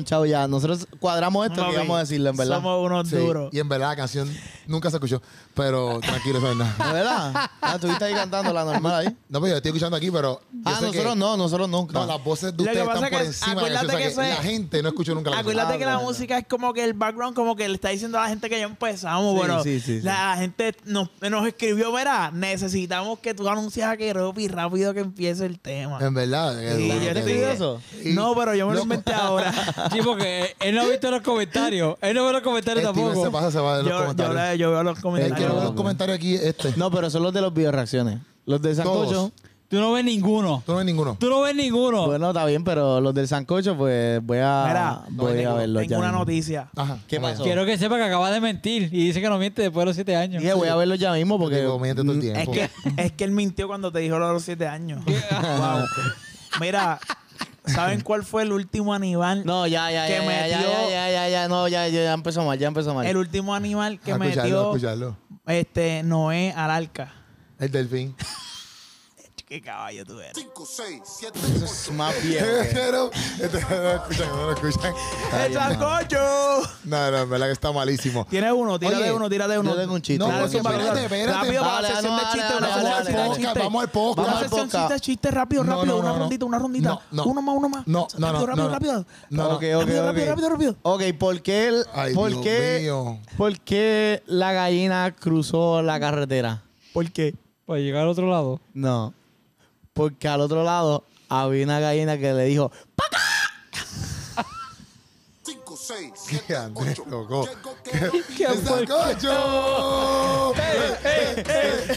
Ponchados ya. Nosotros cuadramos esto que íbamos a decirlo, en verdad. Somos unos Sí, duros. Y en verdad la canción nunca se escuchó. Pero tranquilo, eso es nada. ¿De verdad? Ah, estuviste ahí cantando la normal ahí. No, pero yo estoy escuchando aquí, pero. Ah, nosotros que- no, nosotros nunca. No, las voces de Lo que ustedes pasa están por es que- encima de la acuérdate canción, o sea que que eso la es- gente no escuchó nunca la canción. Acuérdate que la verdad, música es como que el background, como que le está diciendo a la gente que ya empezamos. Sí, bueno, sí, sí, sí. la gente nos, nos escribió, verá, necesitamos que tú anuncias a Keropi rápido que empiece el tema. En verdad. Sí, duro, yo estoy- eso? Y- No, pero yo me lo Loco. inventé ahora. Sí, porque él no ha visto los comentarios. Él no ve los comentarios Steven tampoco. se pasa, se va de los yo, yo, comentarios. le- yo veo los comentarios. que ve los comentarios aquí, este. No, pero son los de los video reacciones. Los del sancocho. Todos. Tú no ves ninguno. Tú no ves ninguno. Tú no ves ninguno. Bueno, está bien, pero los del sancocho, pues voy a, Mira, voy a verlos tengo ya. una mismo. noticia. Ajá. ¿Qué pasó? Quiero que sepa que acaba de mentir y dice que no miente después de los siete años. Dije, voy a verlos ya mismo porque. Digo, miente todo el Mm, tiempo. Es que, es que él mintió cuando te dijo lo de los siete años. Wow. Mira, ¿saben cuál fue el último animal? No, ya, ya, Que ya, ya, ya, metió- ya, ya, ya, ya, no, ya, ya, ya empezó mal, ya empezó mal. El último animal que A escucharlo, a metió escucharlo. este Noé al arca. El delfín. Qué caballo tú eres. 5, 6, 7, Eso es más viejo. Pero, este, no lo escuchan, no lo escuchan. ¡El sancocho! No, no, en verdad que está malísimo. Tiene uno, tírate Oye, uno, tírate uno. yo tengo un chiste. No, Dale, zumba, espérate, espérate. Rápido para la Dale, sección no, de dale, dale, dale, dale, de dale. chistes. Vamos al podcast. Una Vamos al sección podcast. de chistes rápido, No, rápido. no, Una no, no. rondita, una rondita. No, no. Uno más, uno más. No, no, no, Rápido, rápido, no. rápido. No, no. Ok, ok, Rápido, ok. rápido, rápido, rápido. Ok, ¿por qué, el- Ay, por Dios qué, mío. por qué la gallina cruzó la carretera? ¿Por qué? Para llegar al otro lado. No, porque al otro lado había una gallina que le dijo, 5, 6, ¿Qué 7, Andrés, 8. loco? ¿Qué ¡El fue? sancocho!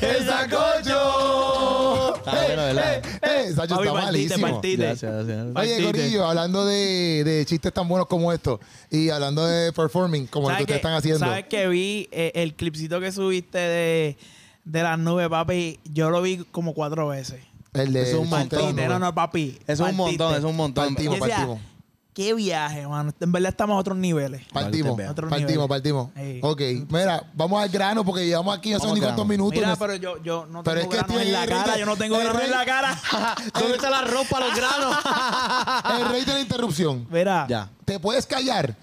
¡El sancocho! Está bueno, ¿verdad? ¡Eh! Sacho Papi, está partiste, malísimo. partiste. Gracias, gracias. Oye, Partiste. Corillo, hablando de, de chistes tan buenos como estos y hablando de performing como el que ¿Sabes ustedes están haciendo. ¿Sabes que vi eh, el clipcito que subiste de, de las nubes, papi? Yo lo vi como cuatro veces. El de Eso es un montón, no, no, papi. Es un montón, es un montón. Partimos, partimos. Qué viaje, mano. En verdad estamos a otros niveles. Partimos, Vale, otro partimos, nivel. partimos. Ey. Ok, mira, vamos al grano porque llevamos aquí no sé ni cuántos minutos. Mira, pero yo, yo no Pero tengo es que en la cara. Yo no tengo granos en la cara. ¿Dónde está la ropa, los granos? El rey de la interrupción. Mira, ya. ¿Te puedes callar?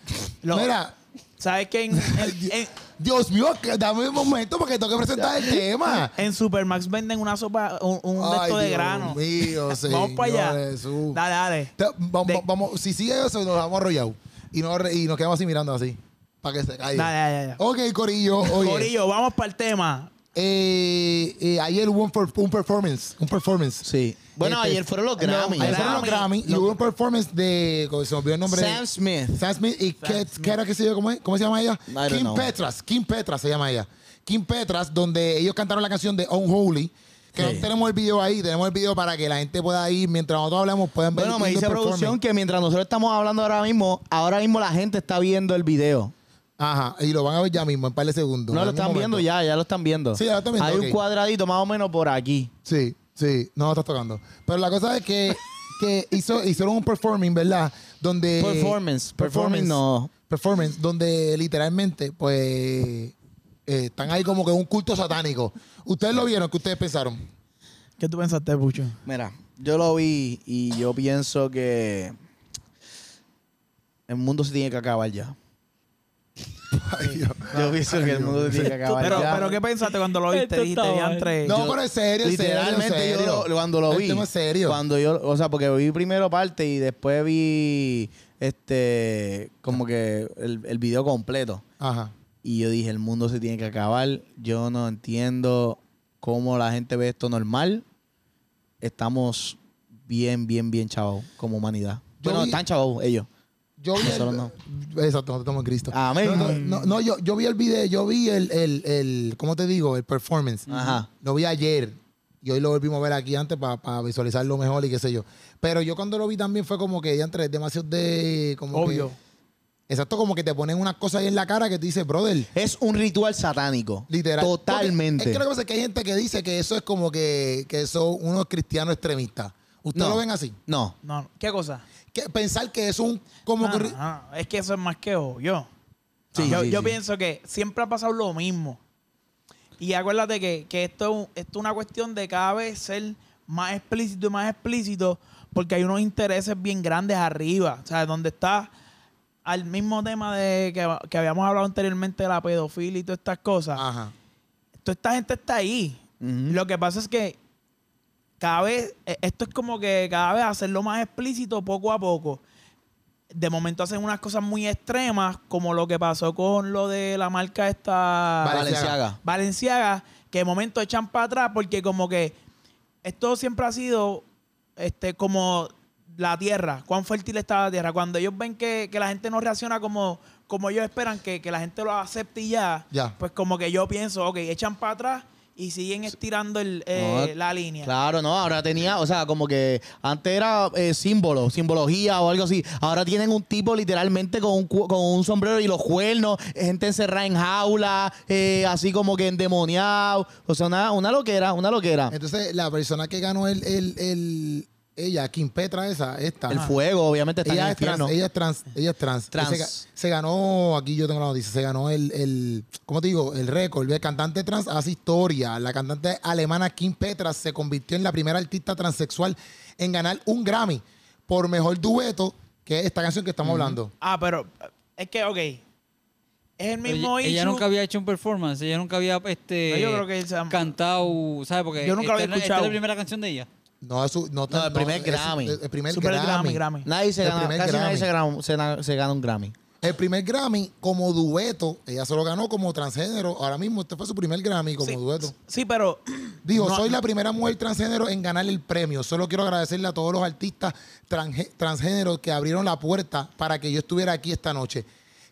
Lo- Mira, ¿sabes que en, en, en- Dios mío, que- dame un momento porque tengo que presentar el tema. en Supermax venden una sopa, un, un de Ay, de Dios grano? mío, Vamos para allá. Jesús. Dale, dale. Te- vamos, De- vamos, si sigue eso, nos vamos arrollados. Y, nos re- y nos quedamos así mirando así. Para que se caiga. Dale, dale, dale. Ok, Corillo. Oye, Corillo, vamos para el tema. Eh, eh, ayer hubo un, per- un performance. Un performance. Sí. Bueno, Este, ayer fueron los Grammy. ayer fueron los Grammy. Y hubo un performance de. ¿cómo Se me olvidó el nombre. Sam Smith. Sam Smith y ¿qué, qué era que se llama? ¿Cómo, es? ¿Cómo se llama ella? Don't Kim know. Petras. Kim Petras se llama ella. Kim Petras, donde ellos cantaron la canción de Unholy. Que Sí. no tenemos el video ahí, tenemos el video para que la gente pueda ir, mientras nosotros hablamos, puedan ver Bueno, me el dice performance. producción que mientras nosotros estamos hablando ahora mismo, ahora mismo la gente está viendo el video. Ajá, y lo van a ver ya mismo, en un par de segundos. No lo están momento. viendo ya, ya lo están viendo. Sí, ya lo están viendo, Hay un cuadradito más o menos por aquí. Sí, sí, no lo estás tocando. Pero la cosa es que, que hizo, hicieron un performing, ¿verdad? Donde. Performance. Performing no. Performance, donde literalmente, pues. eh, están ahí como que un culto satánico. ¿Ustedes lo vieron? ¿Qué ustedes pensaron? ¿Qué tú pensaste, Pucho? Mira, yo lo vi y yo pienso que el mundo se tiene que acabar ya. Ay. Yo pienso que el mundo se tiene que acabar Pero, ya. pero ¿qué pensaste cuando lo viste? Esto Dijiste, está mal. diantre. No, Yo- pero en serio, en serio, en Literalmente serio. yo lo- cuando lo vi. es serio. Cuando yo, o sea, porque vi primero parte y después vi este como que el, el video completo. Ajá. Y yo dije, el mundo se tiene que acabar. Yo no entiendo cómo la gente ve esto normal. Estamos bien, bien, bien chavos como humanidad. Yo bueno, vi- están chavos ellos. Yo vi Nosotros el, no. Exacto, nosotros estamos en Cristo. Amén. No, no, yo, yo vi el video, yo vi el, el, el, ¿cómo te digo? El performance. Ajá. Lo vi ayer. Y hoy lo volvimos a ver aquí antes para visualizarlo mejor y qué sé yo. Pero yo cuando lo vi también fue como que ya entre demasiado de... Como Obvio. que- exacto, como que te ponen unas cosas ahí en la cara que te dice, brother, Es un ritual satánico. literal. Totalmente. Porque Es que lo que pasa es que hay gente que dice que eso es como que, que son unos cristianos extremistas. ¿Ustedes No. lo ven así? No. No, ¿qué cosa? Que pensar que es un... Como No, que... no, no, es que eso es más que obvio. Sí, yo sí, yo sí. pienso que siempre ha pasado lo mismo. Y acuérdate que, que esto, esto es una cuestión de cada vez ser más explícito y más explícito porque hay unos intereses bien grandes arriba. O sea, donde está al mismo tema de que, que habíamos hablado anteriormente de la pedofilia y todas estas cosas. Ajá. Toda esta gente está ahí. Lo que pasa es que cada vez, eh, esto es como que cada vez hacerlo más explícito poco a poco. De momento hacen unas cosas muy extremas, como lo que pasó con lo de la marca esta Valenciaga. Valenciaga, que de momento echan para atrás porque como que esto siempre ha sido este como la tierra, cuán fértil está la tierra. Cuando ellos ven que, que la gente no reacciona como, como ellos esperan, que, que la gente lo acepte y ya, Ya. pues como que yo pienso, ok, echan para atrás y siguen estirando el, eh, No, la línea. Claro, no, ahora tenía, o sea, como que antes era eh, símbolo, simbología o algo así. Ahora tienen un tipo literalmente con un, con un sombrero y los cuernos, gente encerrada en jaula, eh, así como que endemoniado. O sea, una, una loquera, una loquera. Entonces, la persona que ganó el... el, el ella, Kim Petra, esa, esta. El fuego, obviamente, está en ella el es, trans, ella es trans, ella es trans. Trans. Se, ga- se ganó, aquí yo tengo la noticia, se ganó el, el ¿cómo te digo? El récord. El cantante trans hace historia. La cantante alemana Kim Petras se convirtió en la primera artista transexual en ganar un Grammy por mejor dueto, que es esta canción que estamos hablando. Ah, pero es que, ok, es el mismo ella, ella nunca había hecho un performance, ella nunca había este No, yo creo que se- cantado, ¿sabes? Porque Yo nunca lo había es la- esta escuchado. es la primera canción de ella. No, es su- no, No, el primer es- Grammy. El, el primer Super Grammy. Grammy. Nadie se El gana, primer casi nadie Grammy. se gana, se, na- se gana un Grammy. El primer Grammy como dueto, ella se lo ganó como transgénero. Ahora mismo este fue su primer Grammy como Sí, dueto. Sí, pero. Dijo, no- soy la primera mujer transgénero en ganar el premio. Solo quiero agradecerle a todos los artistas transgé- transgéneros que abrieron la puerta para que yo estuviera aquí esta noche.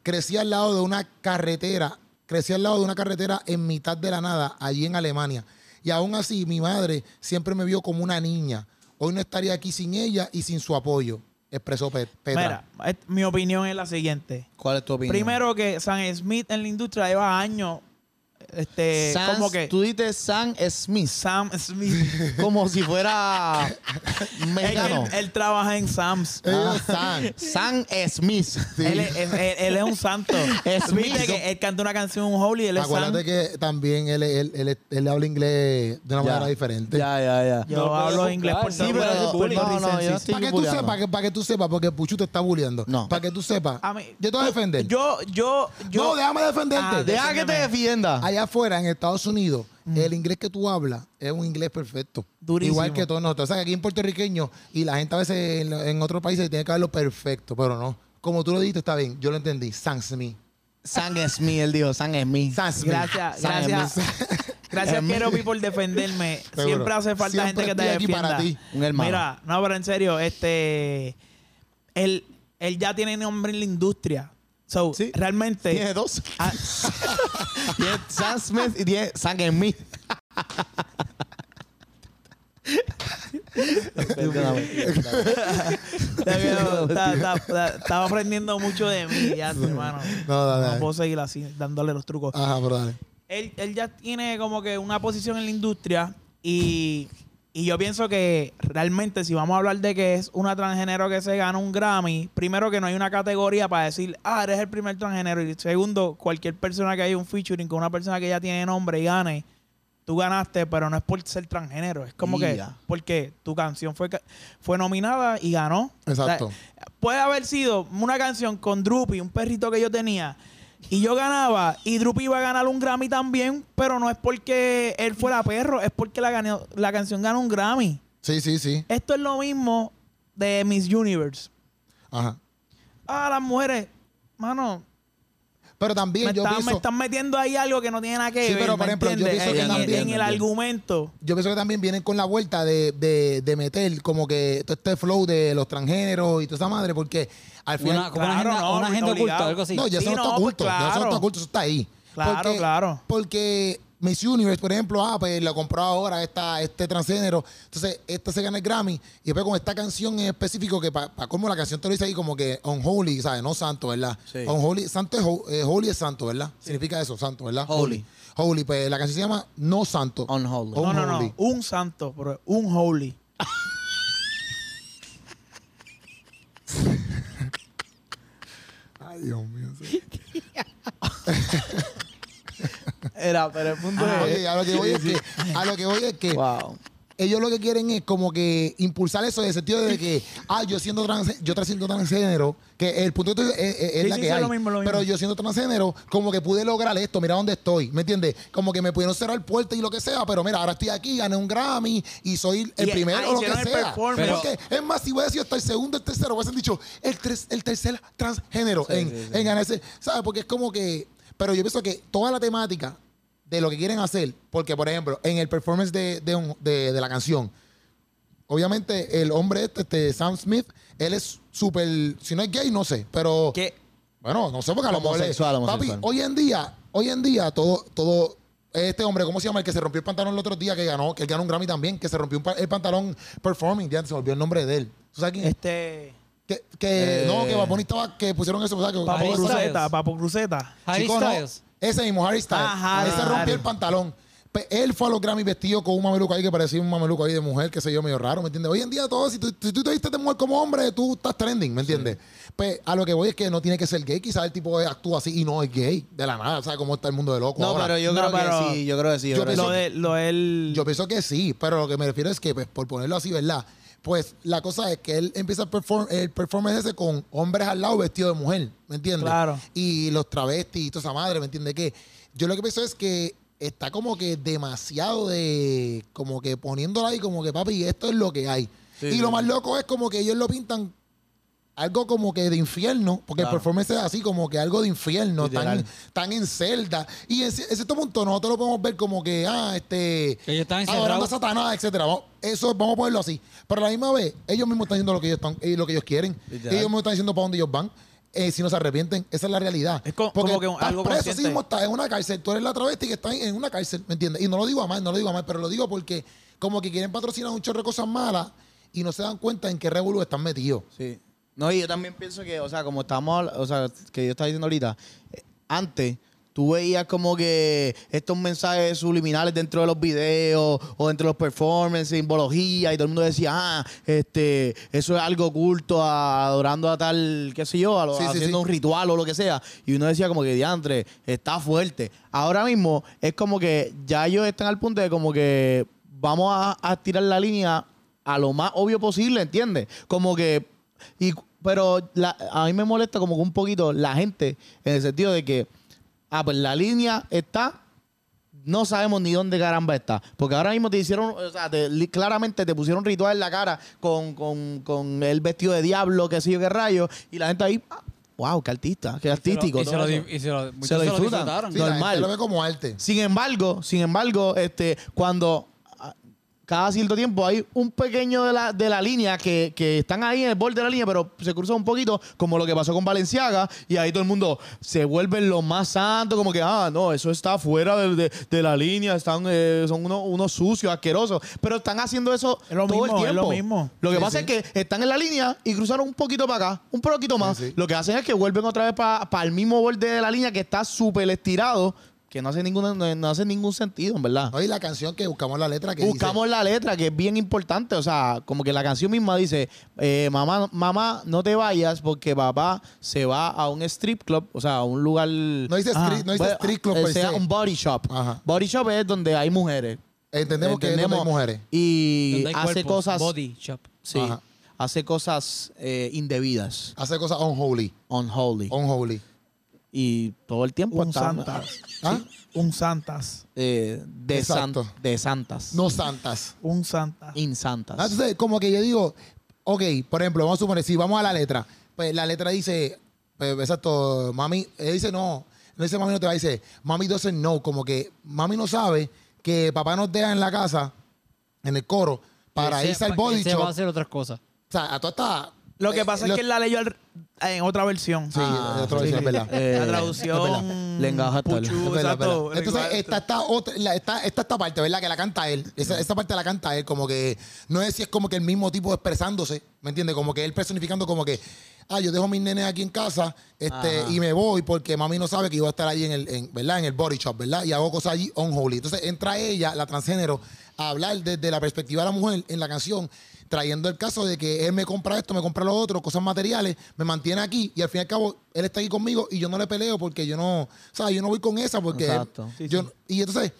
Crecí al lado de una carretera, crecí al lado de una carretera en mitad de la nada, allí en Alemania. Y aún así, mi madre siempre me vio como una niña. Hoy no estaría aquí sin ella y sin su apoyo, expresó Pe- Petra. Mira, mi opinión es la siguiente. ¿Cuál es tu opinión? Primero que Sam Smith en la industria lleva años. Este, Sam, como que. Tú dices Sam Smith, Sam Smith. como si fuera mexicano. él- él trabaja en Sam's. Es Sam. Sam Smith. Él, es, él- él es un santo. Smith. Que él canta una canción, un holy, él es Acuérdate Sam. que también él, él, él, él habla inglés de una Ya. manera diferente. Ya, ya, ya. Yo No lo hablo inglés por Sí, pero, puedes bullying. no, no, yo no estoy Para que tú sepas, que, para que tú sepas, porque Puchu te está bulleando. No. Para que tú sepas. A mí- yo te voy a defender. Yo, yo, yo. no, déjame defenderte. Ah, Deja que te defienda. Allá afuera, en Estados Unidos, el inglés que tú hablas es un inglés perfecto. Durísimo. Igual que todos nosotros. O sea, que aquí en puertorriqueño y la gente a veces en, en otros países tiene que hablarlo perfecto, pero no. Como tú lo dijiste, está bien. Yo lo entendí. Sam Smith. Sam Smith, él dijo, Smith. Sam Smith. Gracias, Sam gracias. Gracias, por defenderme. Seguro. Siempre hace falta Siempre gente que te defienda. para ti. Un hermano. Mira, no, pero en serio, este. Él, él ya tiene nombre en la industria. So, Sí. realmente. Tiene dos. Ah, tiene Sam Smith y tiene Sam está- está- estaba aprendiendo mucho de mí ya, hermano. No, dale, No dale. puedo seguir así, dándole los trucos. Ajá, pero dale. él, él ya tiene como que una posición en la industria y, y yo pienso que realmente si vamos a hablar de que es una transgénero que se gana un Grammy, primero que no hay una categoría para decir, ah, eres el primer transgénero y segundo, cualquier persona que haya un featuring con una persona que ya tiene nombre y gane, tú ganaste, pero no es por ser transgénero, es como que porque tu canción fue, fue nominada y ganó. Exacto. O sea, puede haber sido una canción con Droopy, un perrito que yo tenía, y yo ganaba, y Droopy iba a ganar un Grammy también, pero no es porque él fuera perro, es porque la, ganó- la canción ganó un Grammy. Sí, sí, sí. Esto es lo mismo de Miss Universe. Ajá. Ah, las mujeres, mano, Pero también me yo me pienso, están metiendo ahí algo que no tiene nada que Sí, ver. pero, por ¿me ejemplo, yo pienso que en, el- también- en el argumento. yo pienso que también vienen con la vuelta de, de, de meter como que todo este flow de los transgéneros y toda esa madre, porque al final... Una, como una Claro, no, una agenda obligado. oculta, algo así. No, ya Sí, eso no, está pues oculto. Ya eso no está oculto, eso está ahí. Claro, claro. Porque Miss Universe, por ejemplo, ah, pues la compró ahora esta, este transgénero. Entonces, esta se gana el Grammy. Y después con esta canción en específico, que para pa, como la canción te lo dice ahí, como que unholy, ¿sabes? No santo, ¿verdad? Sí. Unholy, santo es, eh, holy es santo, ¿verdad? Significa eso, santo, ¿verdad? Holy. holy. Pues la canción se llama No Santo. Unholy. No, no, no. Un santo, un holy. Ay, Dios mío. Era, pero el punto Ah, es. a lo que voy es que, a lo que voy es que Wow. ellos lo que quieren es como que impulsar eso en el sentido de que, ah, yo siendo trans, yo siendo transgénero, que el punto es, es- es Sí, la sí, que sí, hay. lo mismo, lo mismo. Pero yo siendo transgénero, como que pude lograr esto, mira dónde estoy, ¿me entiendes? Como que me pudieron cerrar puertas y lo que sea, pero mira, ahora estoy aquí, gané un Grammy y soy el Y, primero o lo que hicieron el sea. performance. Porque, es más, si voy a decir hasta el segundo, el tercero, hubiesen dicho el, tres- el tercer transgénero en, en ganarse, ¿sabes? Porque es como que, pero yo pienso que toda la temática de lo que quieren hacer, porque por ejemplo, en el performance de, de un- de- de la canción, obviamente el hombre este, este, Sam Smith, él es súper, si no es gay, no sé, pero Que bueno, no sé porque a lo mejor es- Homosexual, papi, homosexual. hoy en día, hoy en día todo, todo este hombre, ¿cómo se llama? El que se rompió el pantalón el otro día que ganó, que él ganó un Grammy también, que se rompió un pa- el pantalón performing, ya se me olvidó el nombre de él. ¿Tú sabes quién? es? este. Que, que Eh. no, que Bunny estaba, que pusieron eso, ¿sabes? Que Papo Styles. Papo Cruceta. Harry Chico, no. Ese mismo, Harry Styles. Ah, Harry, Él se rompió el pantalón. Pe- Él fue a los Grammy vestido con un mameluco ahí que parecía un mameluco ahí de mujer, que sé yo, medio raro, ¿me entiendes? Hoy en día todo, si tú, si tú te viste de mujer como hombre, tú estás trending, ¿me entiendes? Pues a lo que voy es que no tiene que ser gay, quizás el tipo actúa así y no es gay, de la nada, ¿sabes cómo está el mundo de loco No, ahora? pero yo No, creo pero- que sí, yo creo que sí. yo Yo creo que pienso Lo sí. de lo del Yo pienso que sí, pero lo que me refiero es que, pues, por ponerlo así, ¿verdad? Pues la cosa es que él empieza el, perform el performance ese con hombres al lado vestidos de mujer, ¿me entiendes? Claro. Y los travestis y toda esa madre, ¿me entiendes? Que yo lo que pienso es que está como que demasiado de, como que poniéndolo ahí como que, papi, esto es lo que hay. y lo más loco es como que ellos lo pintan algo como que de infierno, porque Claro. el performance es así como que algo de infierno, Literal. tan, tan en celda. Y en, ci- en cierto punto nosotros lo podemos ver como que, ah, este, Que ellos están adorando a. Satanás, etcétera. Vamos- Eso vamos a ponerlo así. Pero a la misma vez, ellos mismos están haciendo lo que ellos, están, eh, lo que ellos quieren. Literal. Ellos mismos están diciendo para dónde ellos van. eh, si no se arrepienten, esa es la realidad. Es co- Porque como que un- estás algo preso, así consciente. mismo estás en una cárcel. Tú eres la travesti que está en una cárcel, ¿me entiendes? Y no lo digo a mal, no lo digo a mal, pero lo digo porque como que quieren patrocinar un chorro de cosas malas y no se dan cuenta en qué revolú están metidos. Sí. No, y yo también pienso que, o sea, como estamos, o sea, que yo estaba diciendo ahorita, eh, antes tú veías como que estos mensajes subliminales dentro de los videos o dentro de los performances, simbología, y todo el mundo decía, ah, este, eso es algo oculto, a- adorando a tal, qué sé yo, a lo- Sí, sí, haciendo sí. un ritual o lo que sea. Y uno decía como que, diantre, está fuerte. Ahora mismo es como que ya ellos están al punto de como que vamos a, a tirar la línea a lo más obvio posible, ¿entiendes? Como que y, pero la- a mí me molesta como que un poquito la gente en el sentido de que, ah, pues la línea está, no sabemos ni dónde caramba está. Porque ahora mismo te hicieron, o sea, te- claramente te pusieron ritual en la cara con, con, con el vestido de diablo, qué sé yo qué rayo, y la gente ahí, ah, wow, qué artista, qué artístico. Y se lo, y se lo, Se lo se lo disfrutan. Sí, Normal. lo ve como arte. Sin embargo, sin embargo, este, cuando cada cierto tiempo hay un pequeño de la, de la línea que, que están ahí en el borde de la línea, pero se cruza un poquito, como lo que pasó con Valenciaga, y ahí todo el mundo se vuelve lo más santo, como que, ah, no, eso está fuera de, de- de la línea, están, eh, son unos, unos sucios, asquerosos, pero están haciendo eso Es lo todo mismo, el es tiempo. lo mismo. Lo que Sí, pasa sí. es que están en la línea y cruzaron un poquito para acá, un poquito más. Sí, sí. Lo que hacen es que vuelven otra vez para el mismo borde de la línea que está súper estirado, que no hace, ningún, no, no hace ningún sentido, en verdad. ¿No? Y la canción que buscamos la letra que Buscamos la letra, que es bien importante. O sea, como que la canción misma dice, eh, mamá, mamá, no te vayas porque papá se va a un strip club, o sea, a un lugar... No dice, Ajá. street, no dice Bueno, street club eh, sea se. un body shop. Ajá. Body shop es donde hay mujeres. Entendemos que es donde hay mujeres. Y hay hace cuerpos, cosas... Body shop. Sí, Ajá. hace cosas eh, indebidas, Hace cosas unholy. unholy. Unholy. Y todo el tiempo un santas. ¿Ah? Un santas. eh, de, san- Exacto. de santas. No santas. Un santas. Insantas. Ah, Entonces, como que yo digo, ok, por ejemplo, vamos a suponer, si vamos a la letra, pues la letra dice, pues, exacto, mami, él dice no, no dice mami no te va, dice mami doesn't know, como que mami no sabe que papá nos deja en la casa, en el coro, para Ese- irse al que body se va a shop. hacer otras cosas. O sea, a toda esta... Lo que eh, pasa lo- es que él la leyó al- en otra versión. Sí, Ah, de otra versión, sí. es verdad. Eh, la traducción. Tal. es exacto. verdad. Entonces, está esta, otra, la- está esta parte, ¿verdad? Que la canta él. Esa, esa parte la canta él, como que no es si es como que el mismo tipo expresándose, ¿me entiendes? Como que él personificando como que ah, yo dejo mis nenes aquí en casa este, y me voy porque mami no sabe que voy a estar allí en el, en, ¿verdad? En el body shop, ¿verdad? Y hago cosas allí unholy. Entonces entra ella, la transgénero, a hablar desde la perspectiva de la mujer en la canción, trayendo el caso de que él me compra esto, me compra lo otro, cosas materiales, me mantiene aquí y al fin y al cabo él está aquí conmigo y yo no le peleo porque yo no, o sea, yo no voy con esa porque Exacto. Sí, yo, sí. y entonces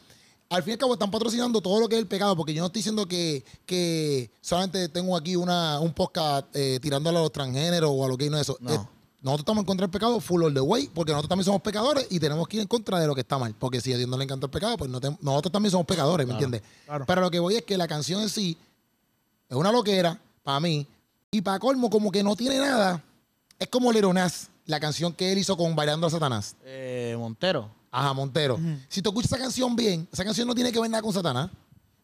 al fin y al cabo están patrocinando todo lo que es el pecado, porque yo no estoy diciendo que, que solamente tengo aquí una, un podcast eh, tirándole a los transgéneros o a lo que no es eso. No. Eh, nosotros estamos en contra del pecado full all the way, porque nosotros también somos pecadores y tenemos que ir en contra de lo que está mal. Porque si a Dios no le encanta el pecado, pues no te- nosotros también somos pecadores, ¿me entiendes? claro. Pero lo que voy es que la canción en sí es una loquera para mí y para colmo como que no tiene nada. Es como Leronas, la canción que él hizo con Bailando a Satanás. Eh, Montero. Ajá, Montero. Si tú escuchas esa canción bien, esa canción no tiene que ver nada con Satanás.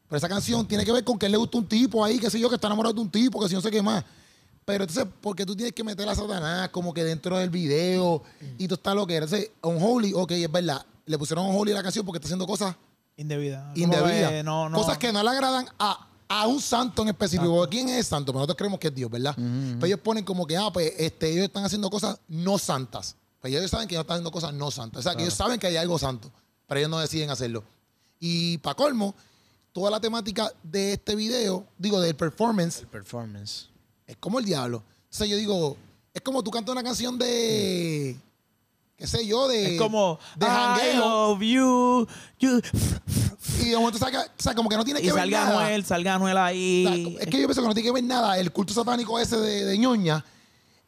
Pero esa canción tiene que ver con que él le gusta un tipo ahí, qué sé yo, que está enamorado de un tipo, que si no sé qué más. Pero entonces, porque tú tienes que meter a Satanás como que dentro del video y tú estás lo que Entonces, Unholy, ok, es verdad. Le pusieron Unholy a la canción porque está haciendo cosas Indebida. Como indebidas. que No, no. Cosas que no le agradan a, a un santo en específico. Porque ¿Quién es el santo? Pero nosotros creemos que es Dios, ¿verdad? Pero ellos ponen como que, ah, pues este, ellos están haciendo cosas no santas. Pero ellos saben que ellos están haciendo cosas no santas. O sea, que ellos saben que hay algo santo. Pero ellos no deciden hacerlo. Y para colmo, toda la temática de este video, digo, del performance, El performance. es como el diablo. O sea, yo digo, es como tú cantas una canción de. Qué sé yo, de. Es como De I love you, you. Y de momento saca, o sea, como que no tiene Y que ver salga nada. Anuel, salga Anuel O ahí. sea, es que yo pienso que no tiene que ver nada el culto satánico ese de, de ñoña,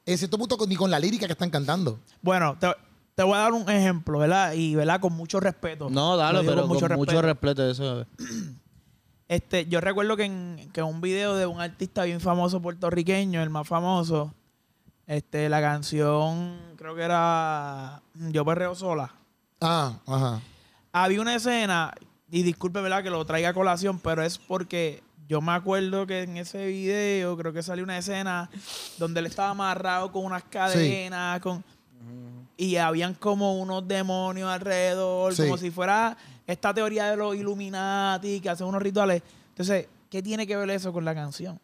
en cierto punto, con- ni con la lírica que están cantando. Bueno, te, te voy a dar un ejemplo, ¿verdad? Y, ¿verdad? Con mucho respeto. No, dale, pero con mucho, respeto. respeto. Eso. Este, yo recuerdo que en, que un video de un artista bien famoso puertorriqueño, el más famoso, este, la canción, creo que era Yo Perreo Sola. Ah, ajá. Había una escena, y disculpe, ¿verdad? Que lo traiga a colación, pero es porque yo me acuerdo que en ese video, creo que salió una escena donde él estaba amarrado con unas cadenas, con... Y habían como unos demonios alrededor, Sí. como si fuera esta teoría de los Illuminati, que hacen unos rituales. Entonces, ¿qué tiene que ver eso con la canción?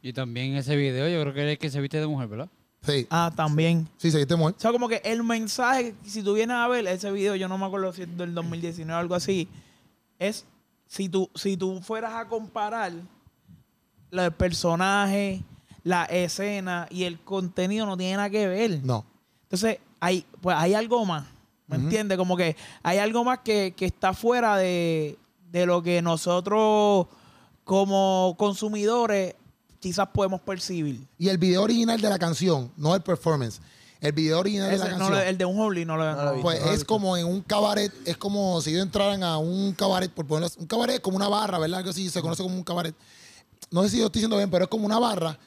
Y también en ese video yo creo que es el que se viste de mujer, ¿verdad? Sí, Ah, también. sí, seguiste muerto. O sea, como que el mensaje, si tú vienes a ver ese video, yo no me acuerdo si es del 2019 o algo así, es si tú, si tú fueras a comparar del personaje, la escena y el contenido no tiene nada que ver. No. Entonces, hay, pues hay algo más. ¿Me entiendes? Como que hay algo más que, que está fuera de, de lo que nosotros como consumidores quizás podemos percibir. Y el video original de la canción, no el performance. El video original de la no, canción. el de un Holy no lo No lo he no. Pues no lo he es visto. como en un cabaret, es como si ellos entraran a un cabaret, por ponerlo así, un cabaret como una barra, ¿verdad? Algo así, se conoce como un cabaret. No sé si yo estoy diciendo bien, pero es como una barra,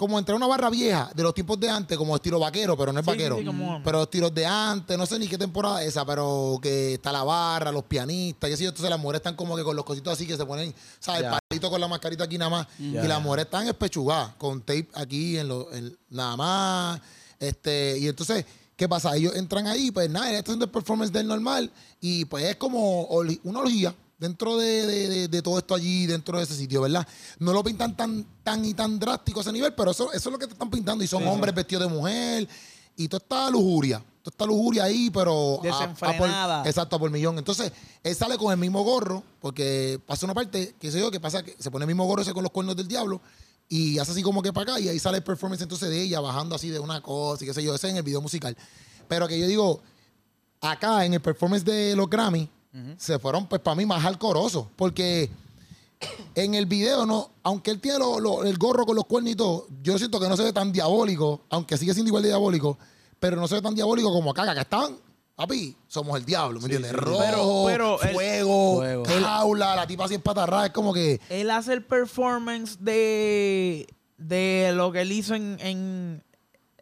como entrar a una barra vieja de los tiempos de antes, como estilo vaquero, pero no es Sí, vaquero. sí, como- Pero estilos de antes, no sé ni qué temporada es esa, pero que está la barra, los pianistas, y así, entonces las mujeres están como que con los cositos así que se ponen, ¿sabes? Ya. El palito con la mascarita aquí nada más. Y las mujeres están espechugadas, con tape aquí en lo, en- nada más. Este, y entonces, ¿qué pasa? Ellos entran ahí, pues nada, él está haciendo el performance del normal, y pues es como una orgía dentro de, de- de- de todo esto allí, dentro de ese sitio, ¿verdad? No lo pintan tan, tan y tan drástico a ese nivel, pero eso, eso es lo que te están pintando, y son hombres vestidos de mujer, y toda esta lujuria, toda esta lujuria ahí, pero... a- a por- Desenfrenada. exacto, a por millón. Entonces, él sale con el mismo gorro, porque pasa una parte, qué sé yo, que pasa que se pone el mismo gorro ese con los cuernos del diablo, y hace así como que para acá, y ahí sale el performance entonces de ella, bajando así de una cosa, y qué sé yo, ese en el video musical. Pero que yo digo, acá en el performance de los Grammy, se fueron, pues para mí, más alcorosos, porque en el video, no, aunque él tiene lo- lo- el gorro con los cuernos y todo, yo siento que no se ve tan diabólico, aunque sigue siendo igual de diabólico, pero no se ve tan diabólico como acá, que acá están, papi, somos el diablo, ¿me entiendes? Rojo, Pero- pero el- fuego, jaula, la tipa así patarra, es como que, Él hace el performance de, de lo que él hizo en, en,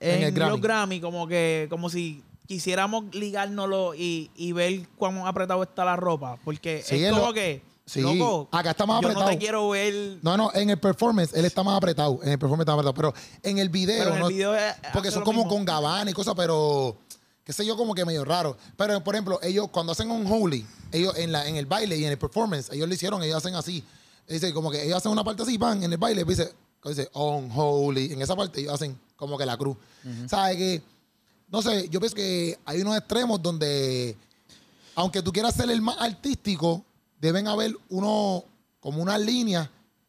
En el Grammy. los Grammy, como que como si quisiéramos ligárnoslo y, y ver cuán apretado está la ropa. Porque Sí, es él como lo- que, sí, loco, acá está más yo no apretado. te quiero ver... no, no, en el performance él está más apretado, en el performance está más apretado, pero en el video, pero en el no- video es- porque son como mismo. con gabana y cosas, pero qué sé yo, como que medio raro. Pero, por ejemplo, ellos cuando hacen un holy, ellos en, la, en el baile y en el performance, ellos lo hicieron, ellos hacen así. Dice, como que ellos hacen una parte así, pan, en el baile, dice, dice unholy. En esa parte ellos hacen como que la cruz. ¿Sabes que No sé, yo pienso que hay unos extremos donde, aunque tú quieras ser el más artístico, deben haber uno, como unas líneas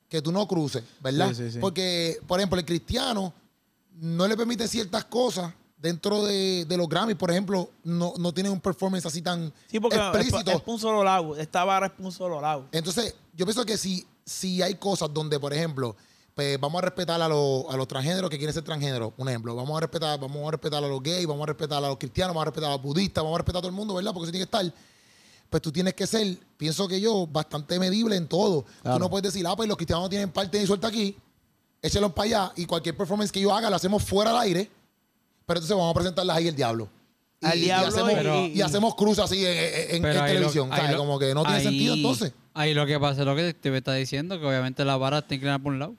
que tú no cruces, ¿verdad? Sí, sí, sí. Porque, por ejemplo, el cristiano no le permite ciertas cosas dentro de, de los Grammys, por ejemplo, no, no tiene un performance así tan Sí, porque es, explícito. es un solo lado. Esta barra es un solo lado. Entonces, yo pienso que si, si hay cosas donde, por ejemplo, pues vamos a respetar a, los- a los transgéneros que quieren ser transgéneros, un ejemplo, vamos a respetar, vamos a respetar a los gays, vamos a respetar a los cristianos, vamos a respetar a los budistas, vamos a respetar a todo el mundo, ¿verdad? Porque eso tiene que estar. Pues tú tienes que ser, pienso que yo, bastante medible en todo. Claro. Tú no puedes decir, ah, pues los cristianos no tienen parte de suelta aquí, échelos para allá y cualquier performance que yo haga la hacemos fuera del aire, pero entonces vamos a presentarlas ahí el diablo. Y, Al y diablo hacemos, y- y hacemos cruz así en, en- en Pero ahí lo- televisión, lo- Como que no tiene ahí- sentido entonces. Ahí lo que pasa es lo que te está diciendo, que obviamente la vara está inclinada por un lado.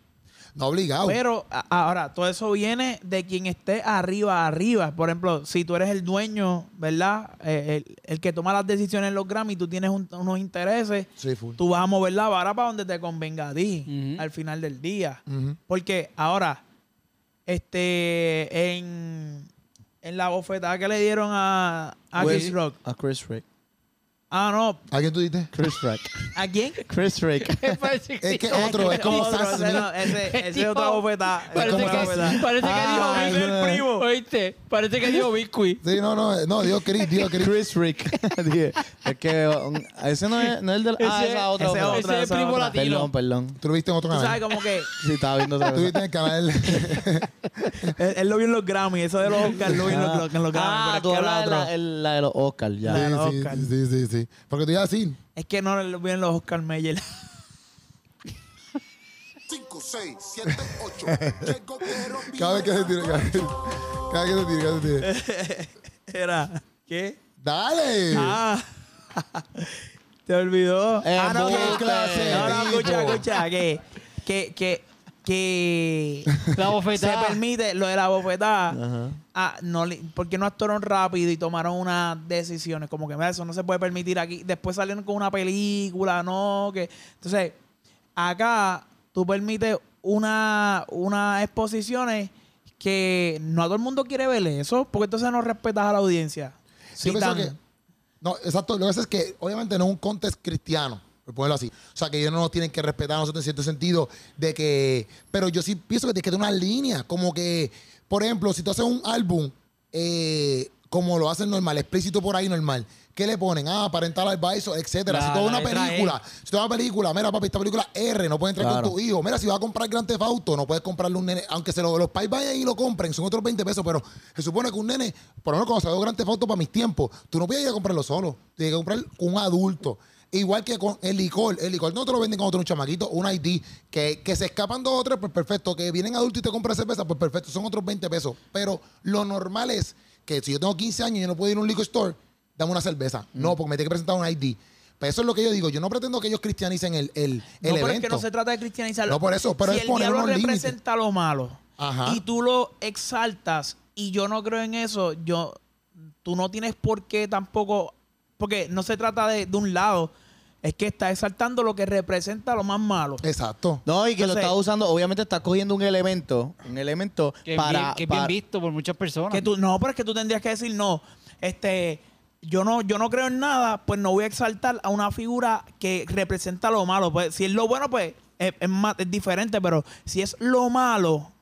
No obligado. Pero ahora, todo eso viene de quien esté arriba, arriba. Por ejemplo, si tú eres el dueño, ¿verdad? Eh, el, el que toma las decisiones en los Grammy, tú tienes un- unos intereses, Sí, tú vas a mover la vara para donde te convenga a ti al final del día. Porque ahora, este, en, en la bofetada que le dieron a, a Pues- Chris Rock. A Chris Rick. Ah, no. ¿A quién tú dices? Chris Rick. ¿A quién? Chris Rick. Es que otro, es como Otro, Sam ese, no, Smith. ese, ese es otra bofetada. Parece que, parece que Ah, dijo ese es el primo. Oíste, parece que dijo Biscuit. Sí, no, no, no, Dios Chris, Dios Chris. Chris Rick. Dije, es que um, ese no es, no es el del. Ah, Ese- esa otra. ese otra. Ese es esa primo latino. Perdón, perdón. Tú lo viste en otro Tú sabes canal. como que Sí, estaba viendo otra Tú viste en el canal. él, él lo vio en los Grammy, eso de los Oscars lo vio en los, en los Grammy. Ah, tú que hablas de el la, otro- el- la de los Oscars, ya. Sí, sí, sí, sí. Porque tú ibas así. Es que no lo vio en los Oscar Meyer. 5, 6, 7, 8. Llegó Guerrero Cada vez que se tira, cada vez, cada vez que se tira, cada vez que se tira. Era, ¿qué? Dale. Ah, te olvidó. Eh, ah, no, que, clase no, no, escucha, escucha, que, que, que, que La se bofetada. permite lo de la bofetada. Ajá. Ah, no, porque no actuaron rápido y tomaron unas decisiones como que mira, eso no se puede permitir aquí. Después salieron con una película, no, que entonces acá tú permites una unas exposiciones que no a todo el mundo quiere ver eso, porque entonces no respetas a la audiencia. Yo que. No, exacto. Lo que pasa es que, obviamente, no es un contest cristiano, por ponerlo así. O sea, que ellos no nos tienen que respetar a nosotros en cierto sentido de que. Pero yo sí pienso que tienes que tener una línea. Como que, por ejemplo, si tú haces un álbum, eh, como lo hacen normal, explícito por ahí normal. ¿Qué le ponen? Ah, parental advisor, etcétera. La- si tú una letra película, si tú una película, mira, papi, esta película R, no puedes entrar Claro. con tu hijo. Mira, si vas a comprar Grand Theft Auto, no puedes comprarle un nene, aunque se lo, los pais vayan y lo compren, son otros 20 pesos, pero se supone que un nene, por lo menos cuando salió Grand Theft Auto para mis tiempos, tú no podías ir a comprarlo solo, tienes que comprar con un adulto. Igual que con el licor, el licor no te lo venden tú eres un chamaquito, un ID, que, que se escapan dos o tres, pues perfecto, que vienen adultos y te compran cerveza, pues perfecto, son otros 20 pesos. Pero lo normal es que si yo tengo 15 años y yo no puedo ir a un liquor store, dame una cerveza. No, porque me tiene que presentar un ID. Pues eso es lo que yo digo. Yo no pretendo que ellos cristianicen el, el, el No, pero evento. es que no se trata de cristianizarlo. No, por eso, pero si es el poner diablo unos límites. representa lo malo Ajá. y tú lo exaltas y yo no creo en eso, yo tú no tienes por qué tampoco porque no se trata de, de un lado, es que está exaltando lo que representa lo más malo. Exacto. No, y que lo estás usando, obviamente estás cogiendo un elemento, un elemento Que para... bien, que es bien para- visto por muchas personas. Que tú no, pero es que tú tendrías que decir no, este yo no, yo no creo en nada, pues no voy a exaltar a una figura que representa lo malo. Pues si es lo bueno, pues es, es más, es diferente, pero si es lo malo,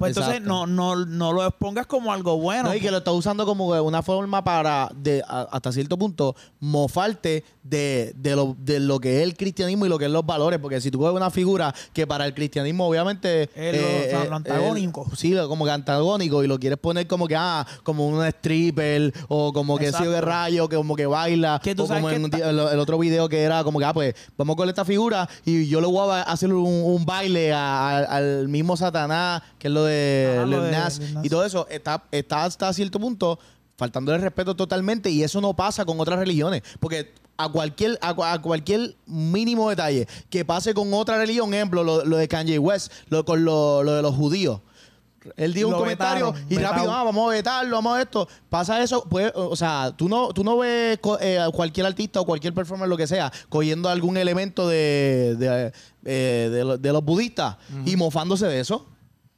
pues entonces no, no, no lo expongas como algo bueno. No, y que lo estás usando como una forma para, de, a- hasta cierto punto, mofarte de, de, lo, de lo que es el cristianismo y lo que es los valores. Porque si tú coges una figura que para el cristianismo, obviamente. Es lo- o sea, lo antagónico. eh, sí, como que antagónico. Y lo quieres poner como que, ah, como un stripper, o como que sigue de rayo, que como que baila. Que tú o sabes como que en el, el otro video que era como que, ah, pues vamos con esta figura y yo le voy a hacer un, un baile a- a- al mismo Satanás, que es lo de Ajá, lo Lil de Nas, Lil Nas. y todo eso está, está hasta cierto punto faltando el respeto totalmente y eso no pasa con otras religiones porque a cualquier a, cua- a cualquier mínimo detalle que pase con otra religión ejemplo lo, lo de Kanye West lo, con lo, lo de los judíos él dio un Lo comentario vetaron, y vetado. rápido ah, vamos a vetarlo vamos a esto pasa eso pues o sea tú no tú no ves co- eh, a cualquier artista o cualquier performer lo que sea cogiendo algún elemento de de, eh, de lo- de los budistas y mofándose de eso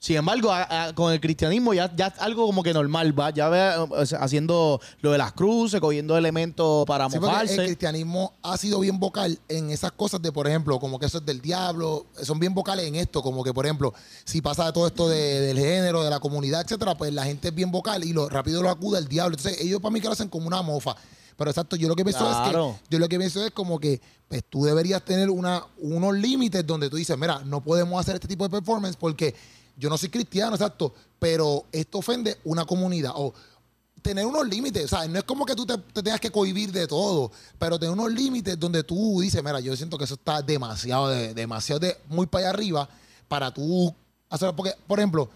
Sin embargo, a- a- con el cristianismo ya, ya es algo como que normal, va. Ya ve o sea, haciendo lo de las cruces, cogiendo elementos para Sí, el cristianismo ha sido bien vocal en esas cosas de, por ejemplo, como que eso es del diablo, son bien vocales en esto, como que, por ejemplo, si pasa todo esto de- del género, de la comunidad, etcétera, pues la gente es bien vocal y lo rápido lo acuda el diablo. Entonces, ellos para mí que lo hacen como una mofa. Pero exacto, yo lo que pienso Claro. es que, yo lo que pienso es como que, pues tú deberías tener una, unos límites donde tú dices, mira, no podemos hacer este tipo de performance porque yo no soy cristiano, exacto, pero esto ofende una comunidad. O tener unos límites, sea, no es como que tú te, te tengas que cohibir de todo, pero tener unos límites donde tú dices, mira, yo siento que eso está demasiado, de- demasiado de muy para allá arriba para tú hacerlo. Porque, por ejemplo,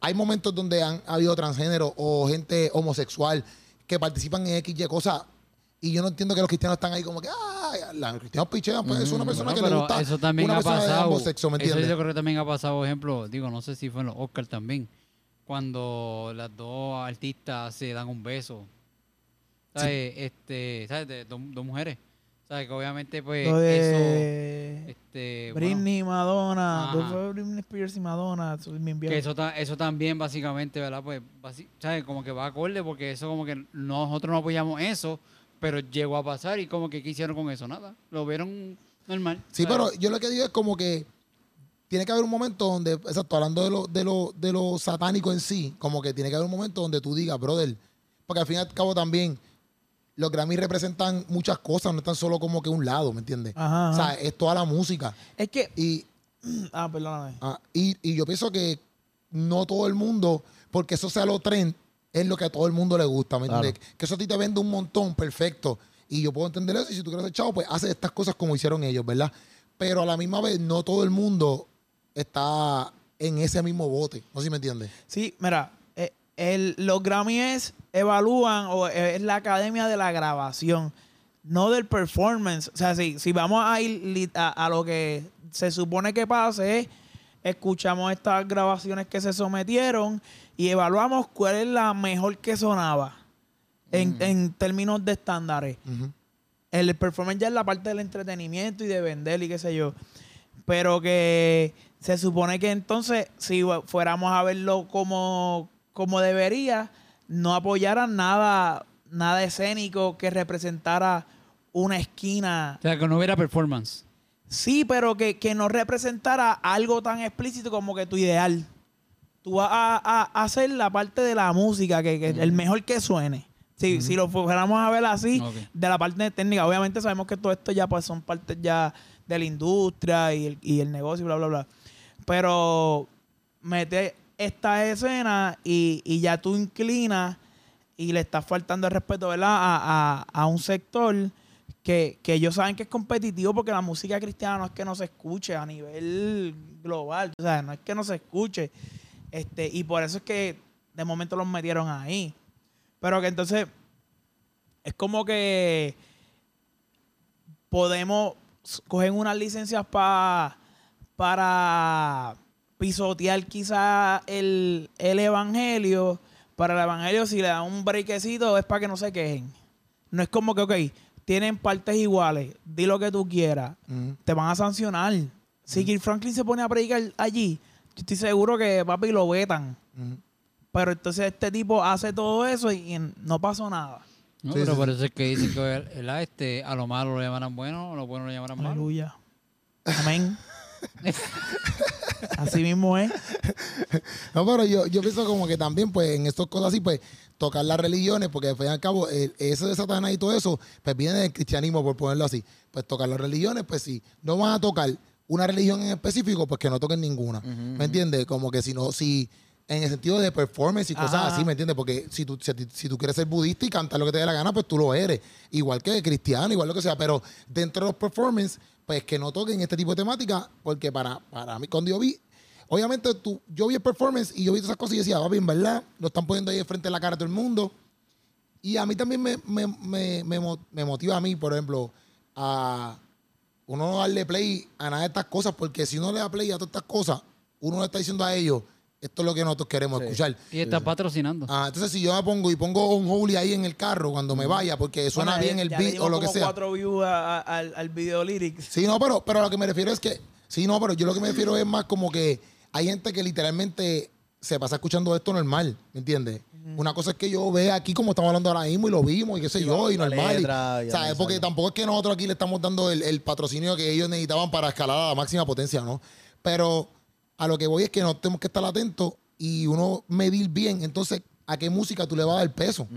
hay momentos donde han habido transgénero o gente homosexual que participan en X y cosas. Y yo no entiendo que los cristianos están ahí como que, ah, los cristianos pichean, pues es una persona Bueno, que le gusta eso también una ha persona de pasado. ambos sexos, ¿me eso yo creo que también ha pasado, por ejemplo, digo, no sé si fue en los Oscars también, cuando las dos artistas se dan un beso. ¿Sabes? Este, ¿sabes? De dos, dos mujeres. ¿Sabes? Que obviamente, pues, Lo eso. Este, bueno, Britney, Madonna. Ajá. Fue Britney Spears y Madonna. eso es que eso, ta- eso también, básicamente, ¿verdad? Pues, ¿sabes? Como que va acorde, porque eso, como que nosotros no apoyamos eso, pero llegó a pasar y, como que, ¿qué hicieron con eso? Nada. Lo vieron normal. Sí, ¿sabes? pero yo lo que digo es como que tiene que haber un momento donde, exacto, hablando de lo, de lo, de lo satánico en sí, como que tiene que haber un momento donde tú digas, brother, porque al fin y al cabo también los Grammy representan muchas cosas, no están solo como que un lado, ¿me entiendes? Ajá, O sea, es toda la música. Es que. Y, Ah, perdóname. ah, y, y yo pienso que no todo el mundo, porque eso sea lo trend, es lo que a todo el mundo le gusta, ¿me Claro. entiendes? Que eso a ti te vende un montón, perfecto. Y yo puedo entender eso. Y si tú quieres ser chavo, pues hace estas cosas como hicieron ellos, ¿verdad? Pero a la misma vez, no todo el mundo está en ese mismo bote. No sé si me entiendes. Sí, mira, eh, el, los Grammys evalúan, o eh, es la academia de la grabación, no del performance. O sea, si, si vamos a ir a, a lo que se supone que pase, es escuchamos estas grabaciones que se sometieron y evaluamos cuál es la mejor que sonaba en, en términos de estándares. El performance ya es la parte del entretenimiento y de vender y qué sé yo. Pero que se supone que entonces, si fuéramos a verlo como, como debería, no apoyaran nada, nada escénico que representara una esquina. O sea, que no hubiera performance. Sí, pero que, que no representara algo tan explícito como que tu ideal. Tú vas a, a- a hacer la parte de la música, que, que el mejor que suene. Si, si lo fuéramos a ver así, de la parte técnica, obviamente sabemos que todo esto ya pues son partes ya de la industria y el, y el negocio y bla, bla, bla. Pero mete esta escena y, y ya tú inclinas y le estás faltando el respeto, ¿verdad? A, a- a un sector que, que ellos saben que es competitivo porque la música cristiana no es que no se escuche a nivel global, o sea, no es que no se escuche. Este, y por eso es que de momento los metieron ahí. Pero que entonces es como que podemos coger unas licencias pa- para pisotear quizá el, el evangelio. Para el evangelio, si le dan un brequecito, es para que no se quejen. No es como que, ok, tienen partes iguales, di lo que tú quieras, te van a sancionar. Si Kirk Franklin se pone a predicar allí, yo estoy seguro que papi lo vetan. Pero entonces este tipo hace todo eso y, y no pasó nada. ¿no? Sí, pero sí, por sí. eso es que dicen que ¿verdad? este, a lo malo lo llamarán bueno, a lo bueno lo llamarán malo. Aleluya. Amén. Así mismo es. No, pero yo, yo pienso como que también, pues, en estas cosas así, pues, tocar las religiones, porque al fin y al cabo, el- eso de Satanás y todo eso, pues viene del cristianismo, por ponerlo así. Pues tocar las religiones, pues si no van a tocar una religión en específico, pues que no toquen ninguna. ¿Me entiendes? Como que si no, si en el sentido de performance y cosas Ajá. así, ¿me entiendes? Porque si tú, si, a tú quieres ser budista y cantar lo que te dé la gana, pues tú lo eres. Igual que cristiano, igual lo que sea. Pero dentro de los performance, pues que no toquen este tipo de temática, porque para, para mí, cuando yo vi, obviamente tú, yo vi el performance y yo vi todas esas cosas y decía, va bien, ¿verdad? Lo están poniendo ahí de frente de la cara a todo el mundo. Y a mí también me, me, me, me motiva a mí, por ejemplo, a uno no darle play a nada de estas cosas, porque si uno le da play a todas estas cosas, uno le está diciendo a ellos, esto es lo que nosotros queremos escuchar. Y está patrocinando. Ah, entonces si yo me pongo y pongo un holy ahí en el carro cuando me vaya, porque suena Bueno, bien ya- el beat o lo que sea. cuatro views a- a- al, al video lyrics. Sí, no, pero, pero a lo que me refiero es que, sí, no, pero yo lo que me refiero es más como que hay gente que literalmente se pasa escuchando esto normal, ¿me entiendes? Una cosa es que yo vea aquí como estamos hablando ahora mismo y lo vimos y qué sé Y yo, y normal. y- letra y ¿sabes? Porque tampoco es que nosotros aquí le estamos dando el, el patrocinio que ellos necesitaban para escalar a la máxima potencia, ¿no? Pero a lo que voy es que no tenemos que estar atentos y uno medir bien, entonces, a qué música tú le vas a dar peso.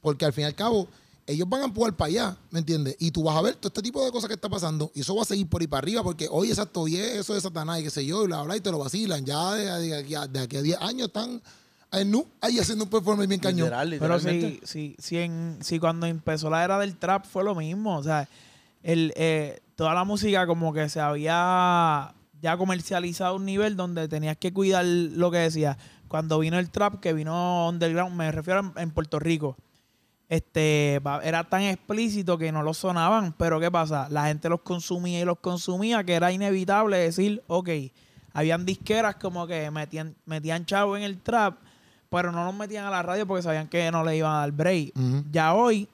Porque al fin y al cabo, ellos van a empujar para allá, ¿me entiendes? Y tú vas a ver todo este tipo de cosas que está pasando y eso va a seguir por ahí para arriba porque, oye, exacto, oye, eso de Satanás y qué sé yo, y bla, bla, y te lo vacilan. Ya de, de aquí, a, de aquí a 10 años están en nu, ahí haciendo un performance bien cañón. Literal, Pero literalmente. si, si, si, en, si cuando empezó la era del trap fue lo mismo. O sea, el, eh, toda la música como que se había ya comercializado a un nivel donde tenías que cuidar lo que decía. Cuando vino el trap, que vino underground, me refiero en, en Puerto Rico, este era tan explícito que no lo sonaban. Pero ¿qué pasa? La gente los consumía y los consumía, que era inevitable decir, ok, habían disqueras como que metían, metían chavo en el trap, pero no los metían a la radio porque sabían que no le iban a dar break. Ya hoy,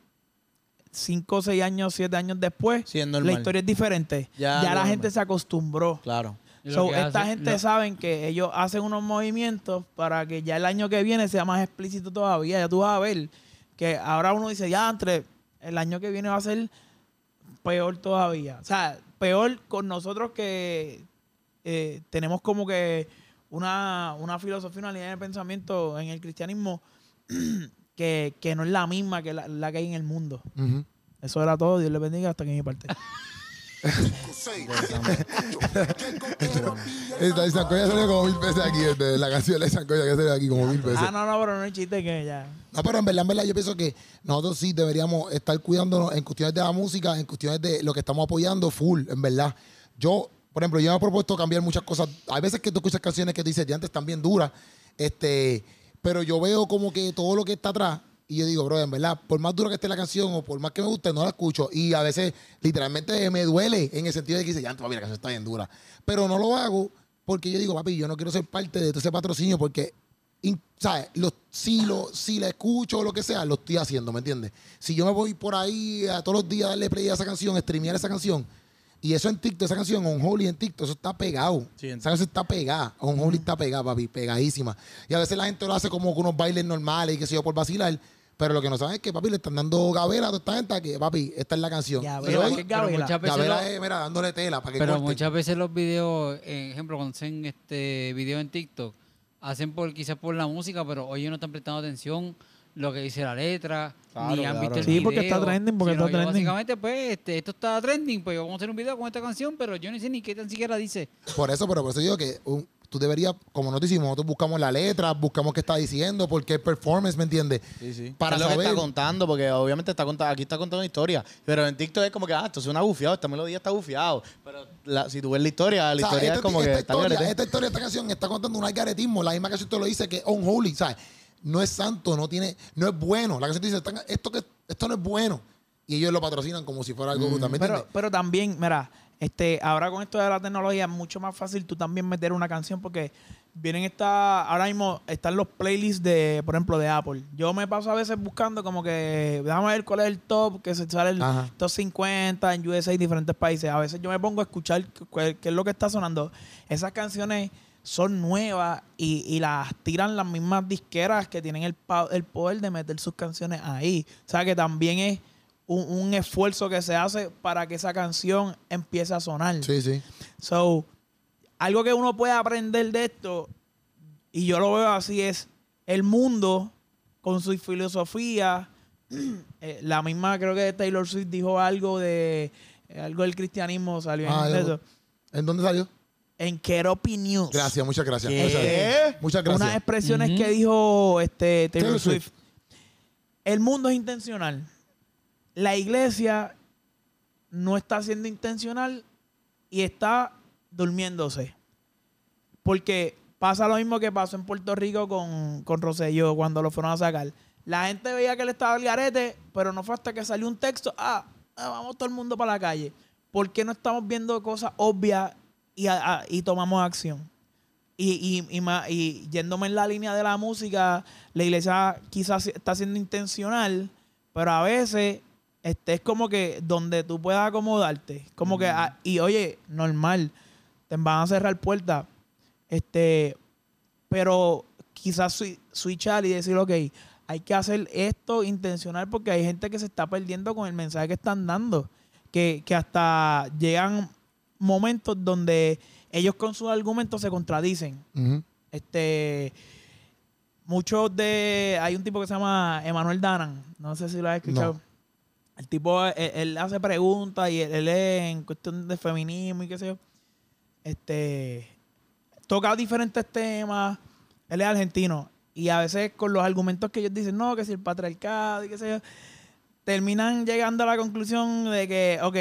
cinco, seis años, siete años después, Sí, la historia es diferente. Ya la gente se acostumbró. Claro. So, esta hace- gente lo- saben que ellos hacen unos movimientos para que ya el año que viene sea más explícito todavía. Ya tú vas a ver que ahora uno dice, ya, entre el año que viene va a ser peor todavía. O sea, peor con nosotros que eh, tenemos como que una, una filosofía, una línea de pensamiento en el cristianismo que, que no es la misma que la, la que hay en el mundo. Eso era todo. Dios le bendiga hasta que mi parte. 6, 7, 8. Esta- esa coña salió como mil veces aquí, este, la canción de esa coña que salió aquí como mil veces. ah, no, no, pero no es chiste que ya. No, pero en verdad, en verdad, yo pienso que nosotros sí deberíamos estar cuidándonos en cuestiones de la música, en cuestiones de lo que estamos apoyando, full, en verdad. Yo, por ejemplo, yo me he propuesto cambiar muchas cosas. Hay veces que tú escuchas canciones que dices, ya antes están bien duras, este, pero yo veo como que todo lo que está atrás, y yo digo, bro, en verdad, por más dura que esté la canción o por más que me guste, no la escucho. Y a veces, literalmente, me duele en el sentido de que dice, ya, papi, la canción está bien dura. Pero no lo hago porque yo digo, papi, yo no quiero ser parte de ese patrocinio porque ¿sabes? Si, lo, si la escucho o lo que sea, lo estoy haciendo, ¿me entiendes? Si yo me voy por ahí a todos los días a darle play a esa canción, streamear esa canción, y eso en TikTok, esa canción, On Holy en TikTok, eso está pegado. Sí, esa canción está pegada. On Holy está pegada, papi, pegadísima. Y a veces la gente lo hace como con unos bailes normales y qué sé yo, por vacilar. Pero lo que no saben es que, papi, le están dando gavela a toda esta gente que, papi, esta es la canción. Gabela, Y hoy, ¿qué es pero veces gavela lo- es, mira, dándole tela para que Pero muchas veces los videos, en ejemplo, cuando hacen este video en TikTok, hacen por quizás por la música, pero hoy no están prestando atención lo que dice la letra, Claro, ni han claro, visto el Sí, porque está trending, porque está trending. Básicamente, pues, este, esto está trending, pues vamos a hacer un video con esta canción, pero yo no sé ni qué tan siquiera dice. Por eso, pero por eso digo que un- tú deberías, como nosotros decimos, nosotros buscamos la letra, buscamos qué está diciendo, por qué performance, ¿me entiendes? Sí, sí. Para es lo que saber. está contando, porque obviamente está contando, aquí está contando una historia. Pero en TikTok es como que, ah, esto es una bufiado, esta melodía está bufiado. Pero la- si tú ves la historia, la O sea, historia es como esta que historia, esta historia, esta canción está contando un algaretismo. La misma canción te lo dice que es unholy, ¿sabes? No es santo, no tiene, no es bueno. La canción te dice, "Están- esto, que, esto no es bueno. Y ellos lo patrocinan como si fuera algo también. Pero, pero también, mira, este, ahora con esto de la tecnología es mucho más fácil tú también meter una canción porque vienen esta, ahora mismo están los playlists de, por ejemplo, de Apple. Yo me paso a veces buscando como que, déjame ver cuál es el top, que se sale el Ajá. top 50 en USA y diferentes países. A veces yo me pongo a escuchar qué, qué es lo que está sonando. Esas canciones son nuevas y, y las tiran las mismas disqueras que tienen el, el poder de meter sus canciones ahí. O sea que también es un, un esfuerzo que se hace para que esa canción empiece a sonar. Sí, sí. So, algo que uno puede aprender de esto, y yo lo veo así, es el mundo con su filosofía. eh, la misma, creo que Taylor Swift dijo algo de eh, algo del cristianismo, salió Ah, en, eso, ¿En dónde salió? En Keropi News. Gracias, muchas gracias. ¿Qué? Muchas gracias. Muchas Unas expresiones que dijo este, Taylor, Taylor Swift. Swift. El mundo es intencional. La iglesia no está siendo intencional y está durmiéndose. Porque pasa lo mismo que pasó en Puerto Rico con, con Rosselló cuando lo fueron a sacar. La gente veía que él estaba al garete, pero no fue hasta que salió un texto. Ah, ah, vamos todo el mundo para la calle. ¿Por qué no estamos viendo cosas obvias y, a- y tomamos acción? Y, y, y, yéndome en la línea de la música, la iglesia quizás está siendo intencional, pero a veces este, es como que donde tú puedas acomodarte. Como que, ah, y oye, normal, te van a cerrar puertas. Este, pero quizás swi- switchar y decir, ok, hay que hacer esto intencional porque hay gente que se está perdiendo con el mensaje que están dando. Que, que hasta llegan momentos donde ellos con sus argumentos se contradicen. Este, muchos de, hay un tipo que se llama Emanuel Danan, no sé si lo has escuchado. No. El tipo, él, él hace preguntas y él, él es en cuestión de feminismo y qué sé yo. Este, toca diferentes temas. Él es argentino. Y a veces con los argumentos que ellos dicen, no, que si el patriarcado y qué sé yo, terminan llegando a la conclusión de que, ok,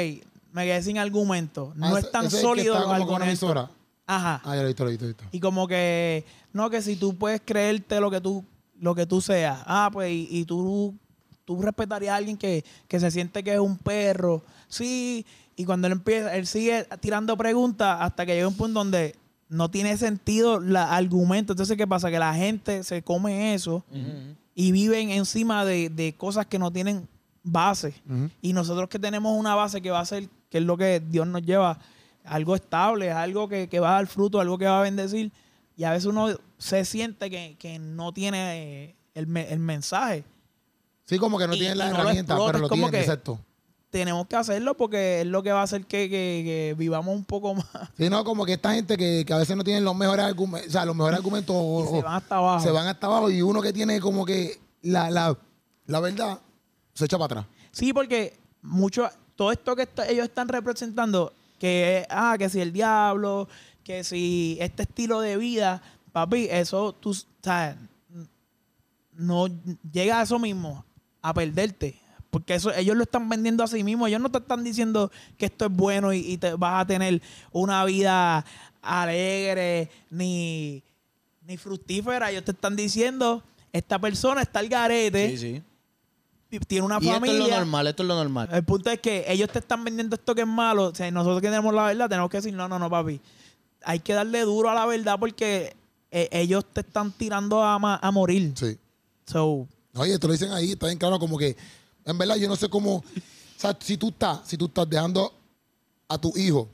me quedé sin argumento. No Ah, es tan ese es el que sólido como emisora. Ajá. Ah, ya lo he visto, lo he visto, lo he visto. Y como que, no, que si tú puedes creerte lo que tú, lo que tú seas, ah, pues, y, y tú, tú respetarías a alguien que, que se siente que es un perro. Sí, y cuando él empieza, él sigue tirando preguntas hasta que llega un punto donde no tiene sentido el argumento. Entonces, ¿qué pasa? Que la gente se come eso y viven encima de, de cosas que no tienen base. Y nosotros que tenemos una base que va a ser, que es lo que Dios nos lleva, algo estable, algo que, que va a dar fruto, algo que va a bendecir. Y a veces uno se siente que, que no tiene eh, el, el mensaje. Sí, como que no Y- tienen y la no lo herramienta, explotas, pero lo que- exacto. Tenemos que hacerlo porque es lo que va a hacer que, que- que vivamos un poco más. Sí, no, como que esta gente que, que a veces no tienen los mejores argumentos, o sea, los mejores argumentos o- se van hasta abajo. se van hasta abajo y uno que tiene como que la, la, la verdad se echa para atrás. Sí, porque mucho, todo esto que ellos están representando, que ah, que si el diablo, que si este estilo de vida, papi, eso tú sabes, no llega a eso mismo, a perderte. Porque eso, ellos lo están vendiendo a sí mismos. Ellos no te están diciendo que esto es bueno y, y te vas a tener una vida alegre ni, ni fructífera. Ellos te están diciendo, esta persona está al garete, Sí, sí. Tiene una Y esto familia. es lo normal, esto es lo normal. El punto es que ellos te están vendiendo esto que es malo. O sea, nosotros que tenemos la verdad, tenemos que decir, no, no, no, papi. Hay que darle duro a la verdad porque eh, ellos te están tirando a, ma- a morir. Sí. So, Oye, te lo dicen ahí, está bien claro, como que, en verdad, yo no sé cómo, o sea, si tú estás, si tú estás dejando a tu hijo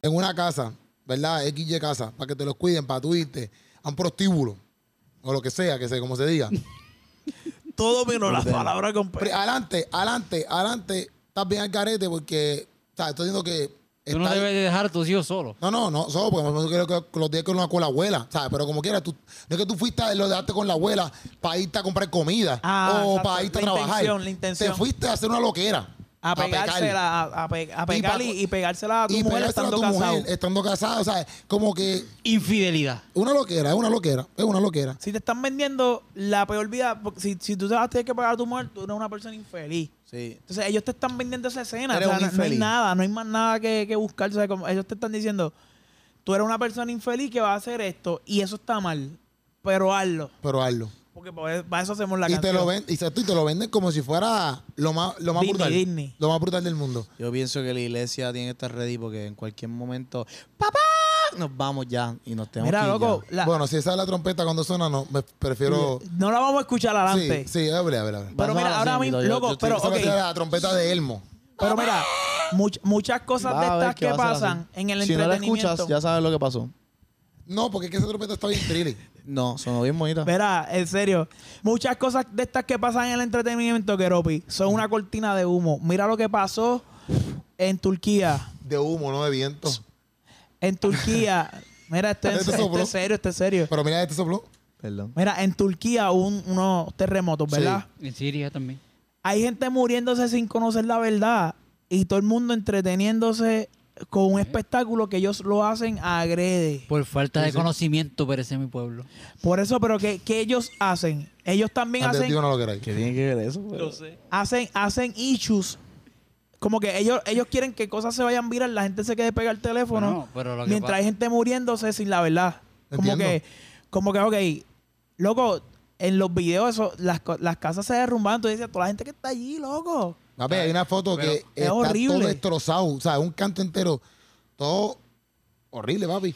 en una casa, ¿verdad? XY casa, para que te los cuiden, para tú irte a un prostíbulo, o lo que sea, que sea, como se diga. todo menos las palabras con Pero adelante, adelante, adelante, estás bien al carete porque, o sea, estoy diciendo que... Tú no debes de dejar a tus hijos solos. No, no, no, solo porque creo que que los días con la, con la abuela, ¿sabes? Pero como quiera, tú, no es que tú fuiste, a- lo dejaste con la abuela para irte a comprar comida Ah, o exacto. para irte a La trabajar. intención, la intención. Te fuiste a hacer una loquera. A pegársela, a, a pe- a pegar pa- y, y pegársela a tu y mujer pegársela a estando tu casado. mujer estando casado, o sea, como que Infidelidad. una loquera, es una loquera, es una loquera. Si te están vendiendo la peor vida, si, si tú te vas a tener que pagar a tu mujer, tú eres una persona infeliz. Sí. Entonces ellos te están vendiendo esa escena. O sea, no, no hay nada, no hay más nada que, que buscar. O sea, como ellos te están diciendo, tú eres una persona infeliz que va a hacer esto y eso está mal, pero hazlo. Pero hazlo. Porque para eso hacemos la Y canción. te lo ven, y, te lo venden como si fuera lo más, lo más Disney, brutal. Disney. Lo más brutal del mundo. Yo pienso que la iglesia tiene que estar ready porque en cualquier momento, ¡papá! Nos vamos ya y nos tenemos Mira, que ir loco, ya. la- Bueno, si esa es la trompeta cuando suena, no, me prefiero... no la vamos a escuchar adelante. Sí, sí, hable, hable, hable. Pero a mira, ahora mismo, yo- yo loco, estoy- pero Esa va a ok. ser la trompeta de Elmo. Pero mira, much- muchas cosas Va de a ver estas que a pasan en el Si no la entretenimiento. escuchas, ya sabes lo que pasó. No, porque es que esa trompeta está bien trilly. No, sonó bien bonita. Verá, en serio. Muchas cosas de estas que pasan en el entretenimiento, Keropi, son una cortina de humo. Mira lo que pasó en Turquía. De humo, no de viento. En Turquía. Mira, esto es, Este serio, esto es serio. Pero mira, este sopló. Perdón. Mira, en Turquía hubo un- unos terremotos, ¿verdad? En Siria también. Hay gente muriéndose sin conocer la verdad y todo el mundo entreteniéndose con un espectáculo que ellos lo hacen agrede. Por falta de sí. conocimiento perece mi pueblo. Por eso, pero ¿qué, qué ellos hacen? Ellos también Antes hacen, digo no lo queráis. ¿Qué tiene que ver eso? hacen, hacen issues. Como que ellos, ellos quieren que cosas se vayan viral, la gente se quede pegada al teléfono. Bueno, pero lo que mientras hay gente muriéndose sin la verdad. Como Entiendo. que, como que, ok, loco, en los videos eso, las, co- las casas se derrumban. Tú dices, toda la gente que está allí, loco. Papi, hay una foto Pero que es está horrible. todo destrozado. O sea, un canto entero. Todo horrible, papi.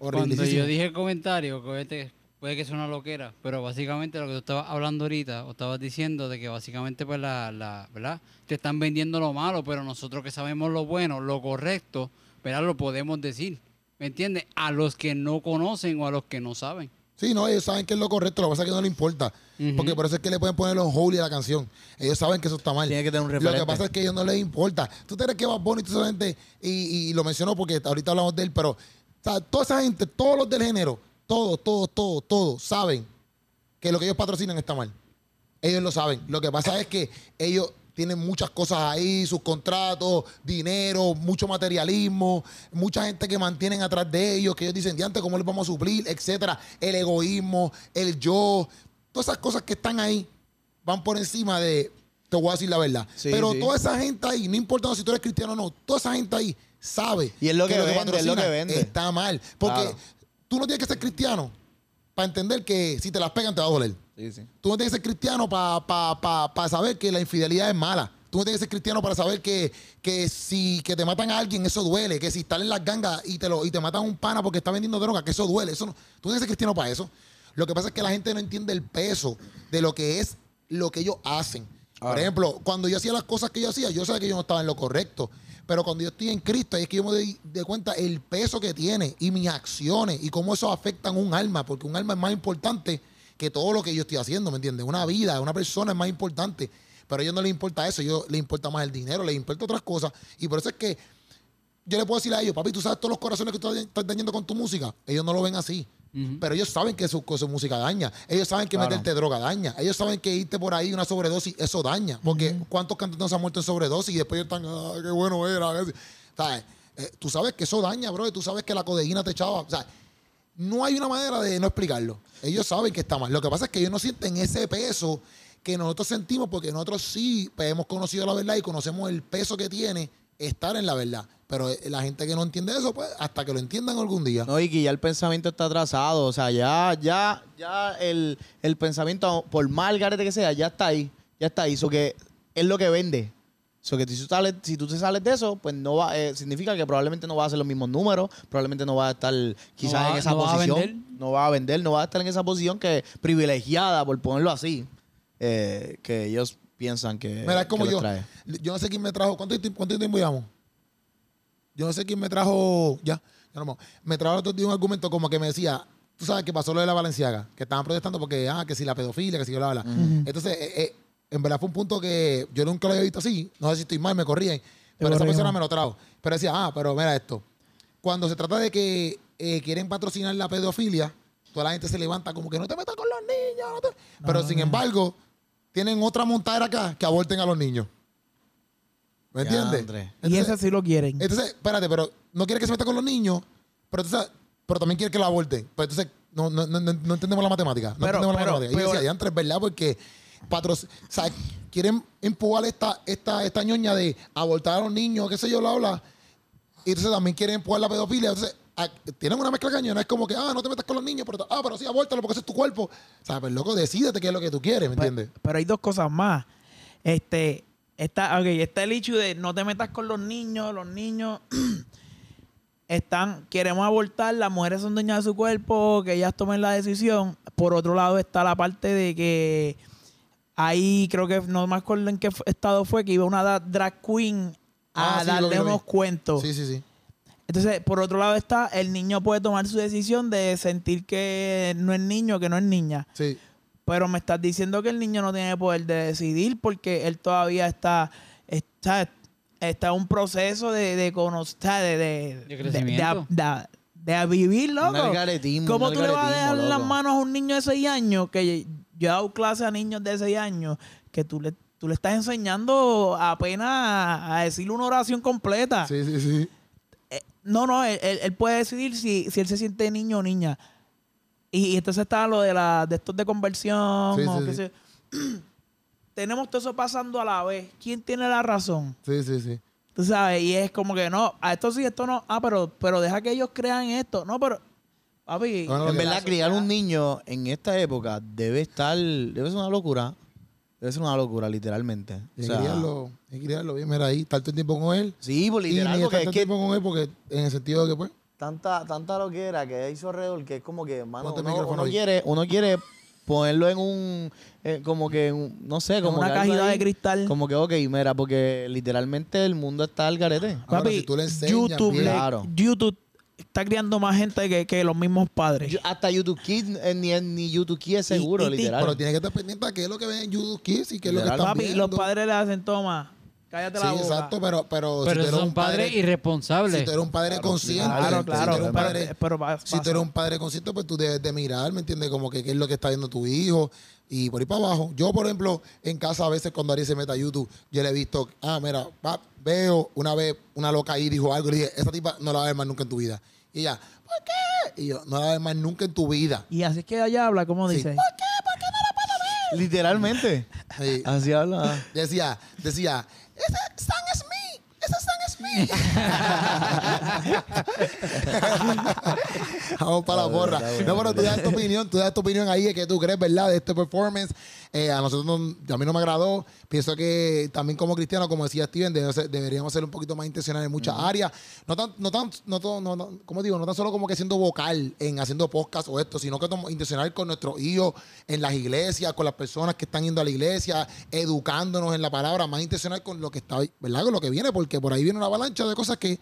Horrible. Cuando yo dije el comentario, que obviamente puede que sea una loquera, pero básicamente lo que tú estabas hablando ahorita, o estabas diciendo de que básicamente pues la, la ¿verdad? Te están vendiendo lo malo, pero nosotros que sabemos lo bueno, lo correcto, ¿verdad? Lo podemos decir. ¿Me entiendes? A los que no conocen o a los que no saben. Sí, no, ellos saben que es lo correcto, lo que pasa es que no le importa. Porque por eso es que le pueden poner los holy a la canción. Ellos saben que eso está mal. Tiene que tener un Lo referente. que pasa es que a ellos no les importa. Tú te crees que va Bunny, gente, y, y lo mencionó porque ahorita hablamos de él, pero o sea, toda esa gente, todos los del género, todos, todos, todos, todos, saben que lo que ellos patrocinan está mal. Ellos lo saben. Lo que pasa es que ellos tienen muchas cosas ahí, sus contratos, dinero, mucho materialismo, mucha gente que mantienen atrás de ellos, que ellos dicen, diante, ¿cómo les vamos a suplir? Etcétera. El egoísmo, el yo, todas esas cosas que están ahí van por encima de, te voy a decir la verdad. Sí, Pero sí. toda esa gente ahí, no importa si tú eres cristiano o no, toda esa gente ahí sabe Y es lo que vende, es lo que vende. está mal. Porque Claro. tú no tienes que ser cristiano para entender que si te las pegan te va a doler. Sí, sí. Tú no tienes que ser cristiano para pa, pa, pa saber que la infidelidad es mala. Tú no tienes que ser cristiano para saber que, que si que te matan a alguien, eso duele. Que si están en las gangas y te, lo, y te matan a un pana porque está vendiendo droga, que eso duele. Eso no, tú no tienes que ser cristiano para eso. Lo que pasa es que la gente no entiende el peso de lo que es lo que ellos hacen. Por ejemplo, cuando yo hacía las cosas que yo hacía, yo sabía que yo no estaba en lo correcto. Pero cuando yo estoy en Cristo, ahí es que yo me doy de cuenta el peso que tiene y mis acciones y cómo eso afectan un alma, porque un alma es más importante que todo lo que yo estoy haciendo, ¿me entiendes? Una vida, una persona es más importante. Pero a ellos no les importa eso, a ellos les importa más el dinero, les importa otras cosas. Y por eso es que yo le puedo decir a ellos, papi, tú sabes todos los corazones que tú estás- dañando con tu música. Ellos no lo ven así. Pero ellos saben que su, su música daña. Ellos saben que Claro. meterte droga daña. Ellos saben que irte por ahí una sobredosis, eso daña. Porque ¿cuántos cantantes se han muerto en sobredosis y después ellos están, ah, qué bueno era? ¿Sabes? Eh, tú sabes que eso daña, bro. y Tú sabes que la codeína te echaba. O sea, no hay una manera de no explicarlo. Ellos saben que está mal. Lo que pasa es que ellos no sienten ese peso que nosotros sentimos porque nosotros sí hemos conocido la verdad y conocemos el peso que tiene estar en la verdad. Pero eh, la gente que no entiende eso, pues hasta que lo entiendan algún día. No, y que ya el pensamiento está atrasado. O sea, ya, ya, ya el, el pensamiento, por mal garete que sea, ya está ahí. Ya está ahí. Eso que es lo que vende. Eso que si tú, sales, si tú te sales de eso, pues no va, eh, significa que probablemente no va a hacer los mismos números, probablemente no va a estar quizás va- en esa no posición. no va a vender, no va a estar en esa posición que privilegiada, por ponerlo así, eh, que ellos piensan que, Mira, es como yo. trae. Yo no sé quién me trajo. ¿Cuánto, tiempo- cuánto tiempo llevamos? Yo no sé quién me trajo. Ya, ya no me- trajo otro día un argumento como que me decía. Tú sabes que pasó lo de la Valenciaga, que estaban protestando porque, ah, que si la pedofilia, que si yo la. Entonces, eh, eh, en verdad fue un punto que yo nunca lo había visto así. No sé si estoy mal, me corrían. Pero esa persona me lo trajo. Pero decía, ah, pero mira esto. Cuando se trata de que eh, quieren patrocinar la pedofilia, toda la gente se levanta como que no te metas con los niños. no te-". Pero sin embargo, tienen otra montadera acá que aborten a los niños. ¿Me Ya, entiendes? Y ese sí lo quieren. entonces, espérate, pero no quiere que se meta con los niños, pero, entonces, pero también quiere que lo aborten. Pero entonces, no, no, no, no- no entendemos la matemática. No Pero- entendemos pero- la matemática. Y yo decía, diantre, es verdad, porque patro, o sea, quieren empujar esta, esta, esta ñoña de abortar a los niños, qué sé yo, bla, bla. Y entonces también quieren empujar la pedofilia. Entonces, ah, tienen una mezcla cañona. Es como que, ah, no te metas con los niños, pero, ah, pero sí, abórtalo porque ese es tu cuerpo. O sea, pues loco, decídete qué es lo que tú quieres, ¿me Pe- entiendes? Pero hay dos cosas más. Este, está, ok, está el hecho de no te metas con los niños, los niños están, queremos abortar, las mujeres son dueñas de su cuerpo, que ellas tomen la decisión. Por otro lado está la parte de que ahí creo que no me acuerdo en qué estado fue que iba una drag queen a Ah, sí, lo darle vi, lo vi. unos cuentos. Sí, sí, sí. Entonces, por otro lado está, el niño puede tomar su decisión de sentir que no es niño, que no es niña. Sí. Pero me estás diciendo que el niño no tiene poder de decidir porque él todavía está, está, está en un proceso de, de conocer, de, de, De crecimiento. de, de- de vivir, loco. ¿Cómo un tú le vas a dejar algaretismo, las loco. manos a un niño de 6 años? Que yo he dado clase a niños de 6 años que tú le, tú le estás enseñando apenas a, decirle una oración completa. Sí, sí, sí. Eh, no, no, él, él- puede decidir si, si él se siente niño o niña. Y, y entonces está lo de la de estos de conversión. Sí, o sí, sí. Tenemos todo eso pasando a la vez. ¿Quién tiene la razón? Sí, sí, sí. Tú sabes, y es como que no, a esto sí, esto no. Ah, pero, pero deja que ellos crean esto. No, pero, papi. No, no, En verdad, criar un niño en esta época debe estar, debe ser una locura. Debe ser una locura, literalmente. O Y sea, criarlo, y criarlo bien, mira ahí, estar todo el tiempo con él. sí, por literal, porque estar es todo el que tiempo con él porque en el sentido de que pues tanta, tanta loquera que hizo alrededor que es como que, mano, uno, uno quiere, uno quiere ponerlo en un, eh, como que, en un- no sé, como una cajita de cristal. Como que, ok, mira, porque literalmente el mundo está al garete. Ahora, Papi, si tú le enseñas YouTube, bien- le- Claro. YouTube está criando más gente que, que los mismos padres. Yo- hasta YouTube Kids, eh, ni, ni YouTube Kids es seguro, y literal. Pero tiene que estar pendiente a qué es lo que ven en YouTube Kids y qué es lo que Literal. están Papi, viendo. los padres le hacen toma. Cállate Sí, la boca. exacto, pero, pero, si tú eres un padre padres irresponsables. Si tú eres un padre consciente, Claro, si claro. tú eres un pero, padre- pero pa- si tú eres un padre consciente, pues tú debes de mirar, ¿me entiendes? Como que qué es lo que está viendo tu hijo y por ahí para abajo. Yo, por ejemplo, en casa a veces cuando Ari se mete a YouTube, yo le he visto, ah, mira, pa, veo una vez una loca ahí dijo algo y le dije, esa tipa no la vas a ver más nunca en tu vida. Y ella, ¿por qué? Y yo, no la vas a ver más nunca en tu vida. Y así es que ella habla, ¿cómo Sí. dice? Literalmente. Sí. Así habla. Decía, decía, ese Stan es mí, ese Stan es mí. Vamos para la porra. No, pero tú das tu opinión, tú das tu opinión ahí de que tú crees, ¿verdad? De este performance. Eh, a nosotros, no- a mí no me agradó. Pienso que también como cristiano, como decía Steven, deberíamos ser un poquito más intencionales en muchas áreas. No tan, no tan, no, to- no, no- ¿cómo digo? No tan solo como que siendo vocal en haciendo podcast o esto, sino que intencional con nuestros hijos en las iglesias, con las personas que están yendo a la iglesia, educándonos en la palabra, más intencional con lo que está, ¿verdad? Con lo que viene, porque por ahí viene una avalancha de cosas que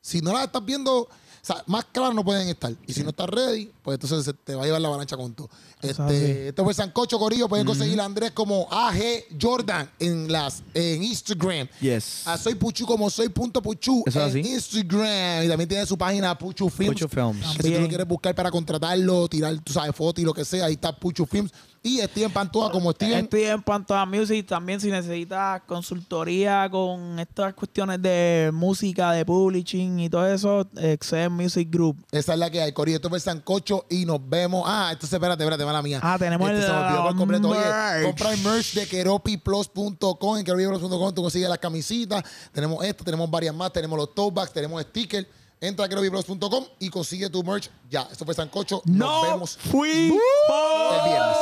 si no las estás viendo, sea, más claras no pueden estar. Y si no estás ready, pues entonces se te va a llevar la avalancha con todo. Este, esto fue Sancocho Corillo. Pueden conseguir a Andrés como AG Jordan en las en Instagram. Yes. A soy Puchu como soy punto Puchu Eso es en así. Instagram. Y también tiene su página Puchu Films. Puchu Films. Que si tú lo quieres buscar para contratarlo, tirar, tú sabes, fotos y lo que sea, ahí está Puchu Films. Y Steven Pantoja como. Estoy en Pantoja Music también si necesitas consultoría con estas cuestiones de música, de publishing y todo eso, Excel Music Group. Esa es la que hay, Corillo. Esto fue Sancocho y nos vemos. Ah, entonces espérate, espérate, mala mía. Ah, tenemos Este el- se me olvidó por completo. Oye, merch. compra el merch de keropiplus.com. En keropiplus.com tú consigues las camisetas. Tenemos esto, tenemos varias más. Tenemos los tote bags, tenemos stickers. Entra a keropiplus.com y consigue tu merch ya. Esto fue Sancocho. Nos No vemos fui el viernes.